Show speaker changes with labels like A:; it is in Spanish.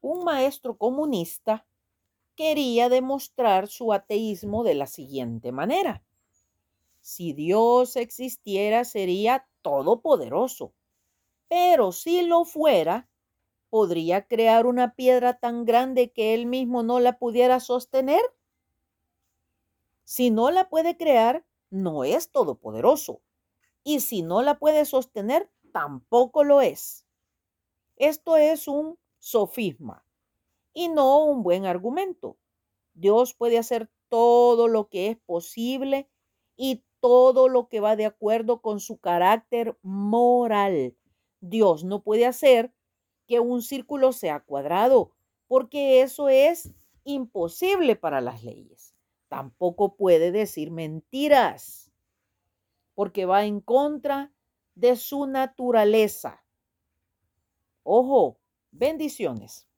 A: Un maestro comunista quería demostrar su ateísmo de la siguiente manera. Si Dios existiera sería todopoderoso, pero si lo fuera, podría crear una piedra tan grande que él mismo no la pudiera sostener. Si no la puede crear, no es todopoderoso. Y si no la puede sostener, tampoco lo es. Esto es un sofisma y no un buen argumento. Dios puede hacer todo lo que es posible y todo lo que va de acuerdo con su carácter moral. Dios no puede hacer que un círculo sea cuadrado, porque eso es imposible para las leyes. Tampoco puede decir mentiras, porque va en contra de su naturaleza. Ojo, bendiciones.